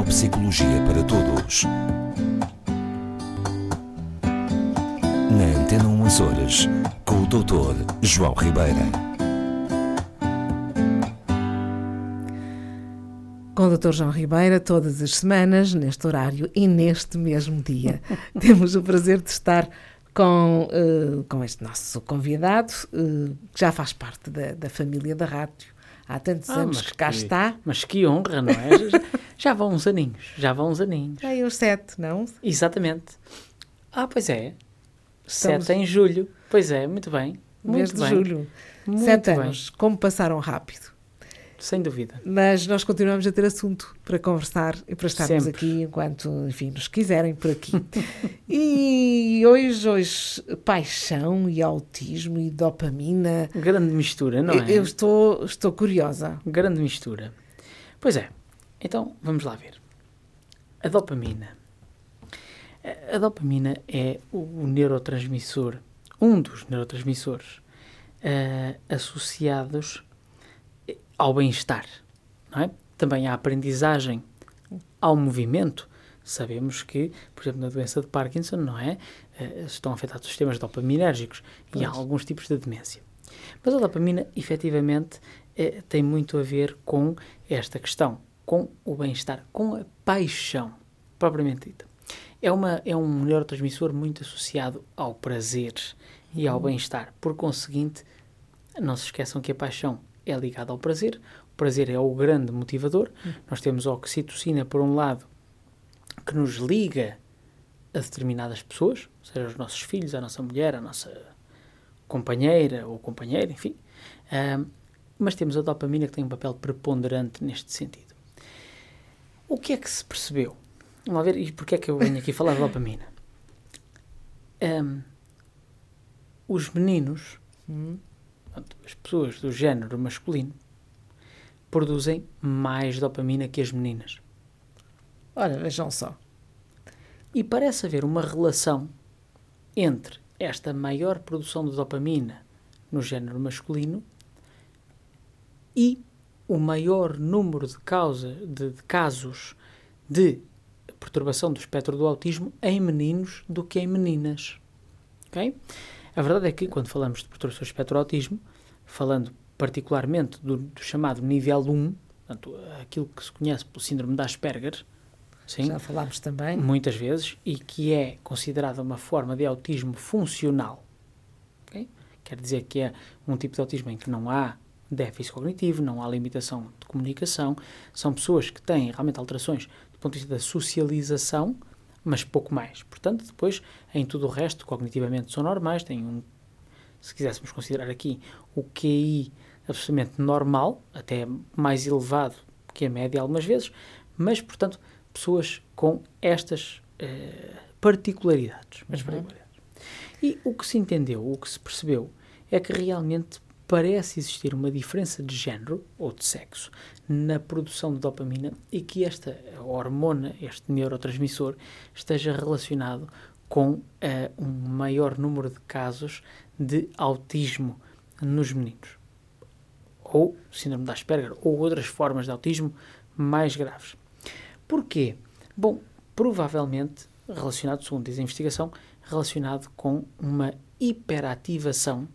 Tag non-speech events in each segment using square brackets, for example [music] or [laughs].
Neuropsicologia para Todos. Na Antena 1 Açores, com o Dr. João Ribeira. Com o Dr. João Ribeira, todas as semanas, neste horário e neste mesmo dia. [laughs] Temos o prazer de estar com, uh, com este nosso convidado, uh, que já faz parte da, da família da rádio há tantos ah, anos que cá está. Mas que honra, não é? [laughs] já, vão uns aninhos, já vão uns aninhos. Já os sete, não? Exatamente. Ah, pois é. Estamos... Sete em julho. Pois é, muito bem. Muito mês de julho. Muito sete bem. anos. Como passaram rápido. Sem dúvida. Mas nós continuamos a ter assunto para conversar e para estarmos Sempre. aqui enquanto, enfim, nos quiserem por aqui. [laughs] e hoje, hoje, paixão e autismo e dopamina. Grande mistura, não é? Eu estou, estou curiosa. Grande mistura. Pois é. Então, vamos lá ver. A dopamina. A dopamina é o neurotransmissor, um dos neurotransmissores uh, associados ao bem-estar, é? Também à aprendizagem, ao movimento. Sabemos que, por exemplo, na doença de Parkinson, não é? Uh, estão afetados os sistemas dopaminérgicos pois. e há alguns tipos de demência. Mas a dopamina, efetivamente, é, tem muito a ver com esta questão, com o bem-estar, com a paixão, propriamente dita. É, uma, é um neurotransmissor muito associado ao prazer e ao uhum. bem-estar. Por conseguinte, não se esqueçam que a paixão é ligado ao prazer. O prazer é o grande motivador. Uhum. Nós temos a oxitocina, por um lado, que nos liga a determinadas pessoas, seja os nossos filhos, a nossa mulher, a nossa companheira ou companheiro, enfim. Um, mas temos a dopamina que tem um papel preponderante neste sentido. O que é que se percebeu? Vamos ver, e porquê é que eu venho aqui falar de dopamina? Um, os meninos hum as pessoas do género masculino produzem mais dopamina que as meninas. Ora, vejam só. E parece haver uma relação entre esta maior produção de dopamina no género masculino e o maior número de, causa, de, de casos de perturbação do espectro do autismo em meninos do que em meninas. Okay? A verdade é que, quando falamos de perturbação do espectro do autismo, falando particularmente do, do, chamado nível 1, portanto, aquilo que se conhece pelo síndrome de Asperger, sim, já falámos também, muitas vezes, e que é considerada uma forma de autismo funcional. Okay? Quer dizer que é um tipo de autismo em que não há déficit cognitivo, não há limitação de comunicação, são pessoas que têm realmente alterações do ponto de vista da socialização, mas pouco mais. Portanto, depois, em tudo o resto, cognitivamente são normais, têm um se quiséssemos considerar aqui o QI absolutamente normal, até mais elevado que a média algumas vezes, mas, portanto, pessoas com estas uh, particularidades, uhum. particularidades. E o que se entendeu, o que se percebeu, é que realmente parece existir uma diferença de género ou de sexo na produção de dopamina e que esta hormona, este neurotransmissor, esteja relacionado com uh, um maior número de casos de autismo nos meninos. Ou síndrome de Asperger, ou outras formas de autismo mais graves. Porquê? Bom, provavelmente relacionado, segundo diz a investigação, relacionado com uma hiperativação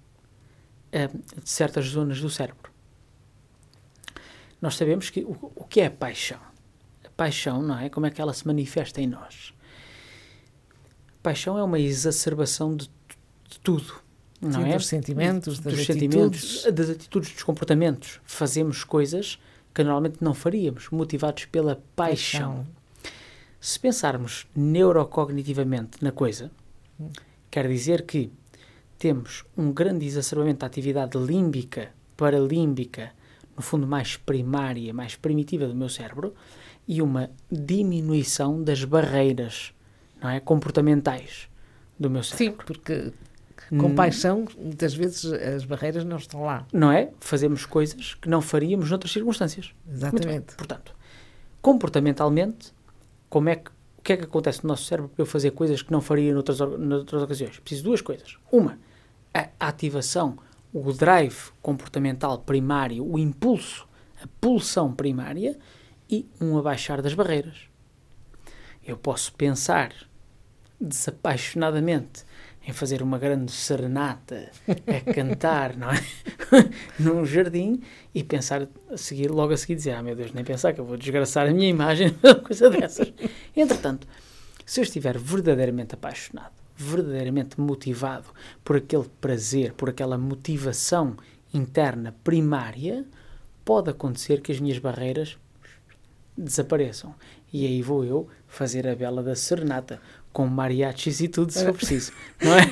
de certas zonas do cérebro. Nós sabemos que o, o que é paixão? A paixão, não é? Como é que ela se manifesta em nós? paixão é uma exacerbação de, de tudo. Não Sim, é? Dos sentimentos, das dos atitudes. sentimentos, das atitudes, dos comportamentos. Fazemos coisas que normalmente não faríamos, motivados pela paixão. paixão. Se pensarmos neurocognitivamente na coisa, hum. quer dizer que temos um grande exacerbamento da atividade límbica, paralímbica, no fundo mais primária, mais primitiva do meu cérebro, e uma diminuição das barreiras não é? comportamentais do meu cérebro. Sim, porque com hum. paixão, muitas vezes as barreiras não estão lá. Não é? Fazemos coisas que não faríamos noutras circunstâncias. Exatamente. Portanto, comportamentalmente, como é que, que é que acontece no nosso cérebro para eu fazer coisas que não faria noutras, noutras ocasiões? Preciso de duas coisas. Uma, a ativação, o drive comportamental primário, o impulso, a pulsão primária e um abaixar das barreiras. eu posso pensar desapaixonadamente em fazer uma grande serenata a [laughs] cantar, não é? [laughs] Num jardim e pensar a seguir, logo a seguir dizer, ah meu Deus, nem pensar que eu vou desgraçar a minha imagem, [laughs] coisa dessas. Entretanto, se eu estiver verdadeiramente apaixonado, verdadeiramente motivado por aquele prazer, por aquela motivação interna primária, pode acontecer que as minhas barreiras desapareçam. E aí vou eu fazer a bela da serenata, com mariachis e tudo, se for preciso. Não é?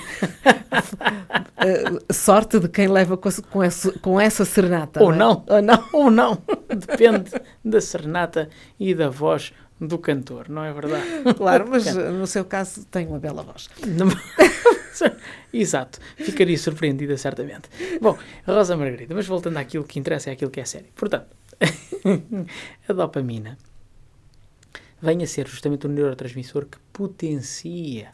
Uh, [laughs] sorte de quem leva com, com, essa, com essa serenata. Ou não, é? Ou não, [laughs] ou não. Depende da serenata e da voz do cantor, não é verdade? Claro, [laughs] mas no seu caso tem uma bela voz. Exato, ficaria surpreendida certamente. Bom, Rosa Margarida, mas voltando àquilo que interessa, é aquilo que é sério. Portanto, a dopamina vem a ser justamente o neurotransmissor que potencia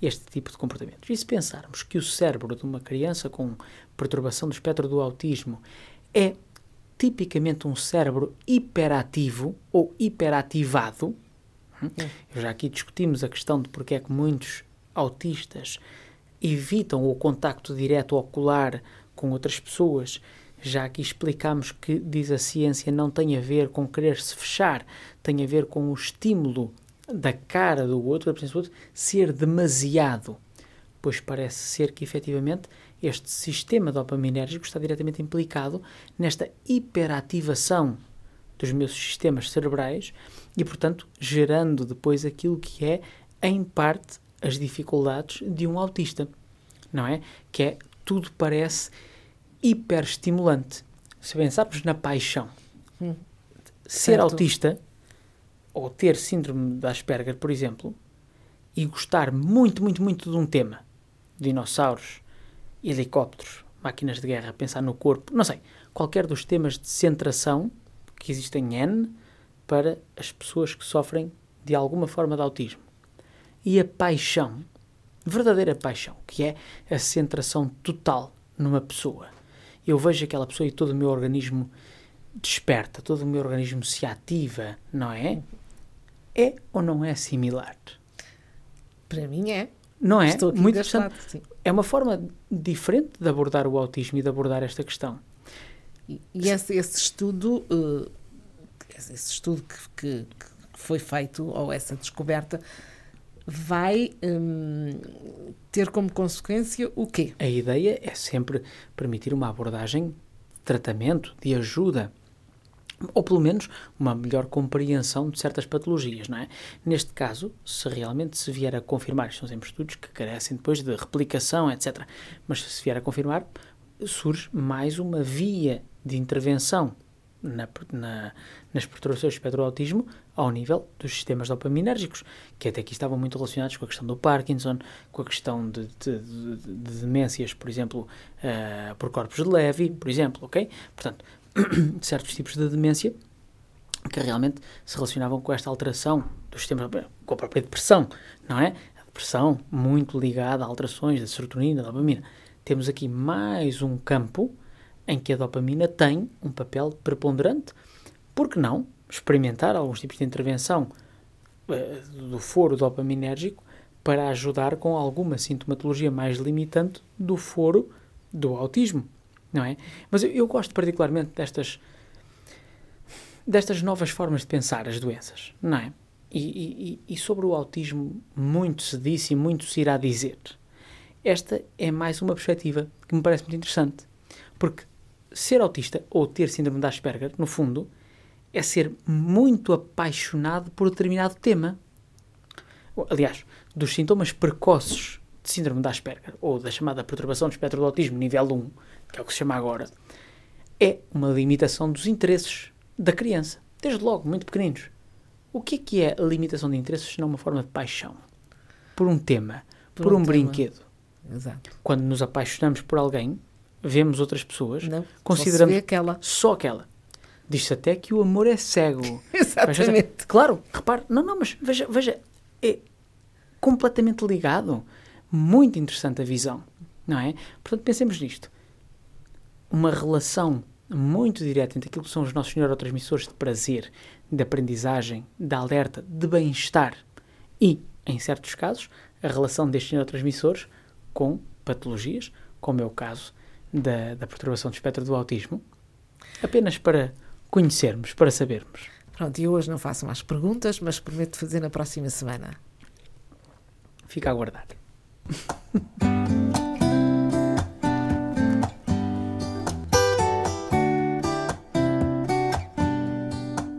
este tipo de comportamentos. E se pensarmos que o cérebro de uma criança com perturbação do espectro do autismo é tipicamente um cérebro hiperativo ou hiperativado, hum, já aqui discutimos a questão de porque é que muitos autistas evitam o contacto direto ocular com outras pessoas já aqui explicamos que, diz a ciência, não tem a ver com querer se fechar, tem a ver com o estímulo da cara do outro, da presença do outro, ser demasiado. Pois parece ser que, efetivamente, este sistema dopaminérgico está diretamente implicado nesta hiperativação dos meus sistemas cerebrais e, portanto, gerando depois aquilo que é, em parte, as dificuldades de um autista, não é? Que é tudo parece hiperestimulante. Se pensarmos na paixão, hum. ser certo. autista ou ter síndrome de Asperger, por exemplo, e gostar muito, muito, muito de um tema, dinossauros, helicópteros, máquinas de guerra, pensar no corpo, não sei, qualquer dos temas de centração que existem N para as pessoas que sofrem de alguma forma de autismo. E a paixão, verdadeira paixão, que é a centração total numa pessoa eu vejo aquela pessoa e todo o meu organismo desperta, todo o meu organismo se ativa, não é? É ou não é similar? Para mim é. Não é? Estou aqui Muito lado, É uma forma diferente de abordar o autismo e de abordar esta questão. E, e esse, esse, estudo, uh, esse estudo que, que, que, foi feito, ou essa descoberta, vai hum, ter como consequência o quê? A ideia é sempre permitir uma abordagem de tratamento, de ajuda, ou pelo menos uma melhor compreensão de certas patologias, não é? Neste caso, se realmente se vier a confirmar, são sempre estudos que carecem depois de replicação, etc. Mas se vier a confirmar, surge mais uma via de intervenção na, na, nas perturbações do espectro do autismo ao nível dos sistemas dopaminérgicos, que até aqui estavam muito relacionados com a questão do Parkinson, com a questão de, de, de, de demências, por exemplo, uh, por corpos de Levy, por exemplo, ok? Portanto, [clears throat] certos tipos de demência que realmente se relacionavam com esta alteração do sistema, com a própria depressão, não é? A depressão muito ligada a alterações da serotonina, da dopamina. Temos aqui mais um campo em que a dopamina tem um papel preponderante. Por que não experimentar alguns tipos de intervenção uh, do foro dopaminérgico para ajudar com alguma sintomatologia mais limitante do foro do autismo, não é? Mas eu, eu gosto particularmente destas destas novas formas de pensar as doenças, não é? E, e, e, sobre o autismo muito se disse e muito se irá dizer. Esta é mais uma perspectiva que me parece muito interessante, porque ser autista ou ter síndrome de Asperger, no fundo, é ser muito apaixonado por determinado tema. Aliás, dos sintomas precoces de síndrome de Asperger ou da chamada perturbação do espectro do autismo nível 1, que é o que se chama agora, é uma limitação dos interesses da criança, desde logo, muito pequeninos. O que é que é a limitação de interesses se não uma forma de paixão? Por um tema, por, por um, um brinquedo. Exato. Quando nos apaixonamos por alguém, vemos outras pessoas, não, consideramos só, aquela. só aquela. Diz-se até que o amor é cego. [laughs] Exatamente. claro, repare, não, não, mas veja, veja, é completamente ligado. Muito interessante a visão, não é? Portanto, pensemos nisto. Uma relação muito direta entre aquilo que são os nossos neurotransmissores de prazer, de aprendizagem, de alerta, de bem-estar e, em certos casos, a relação destes neurotransmissores com patologias, como é o caso da, da perturbação do espectro do autismo, apenas para conhecermos, para sabermos. Pronto, e hoje não faço mais perguntas, mas prometo fazer na próxima semana. Fica a aguardar.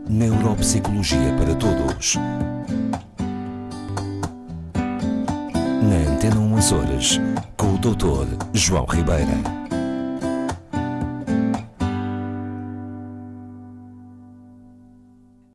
Neuropsicologia para Todos. Na Antena 1 Açores, com o Dr. João Ribeira.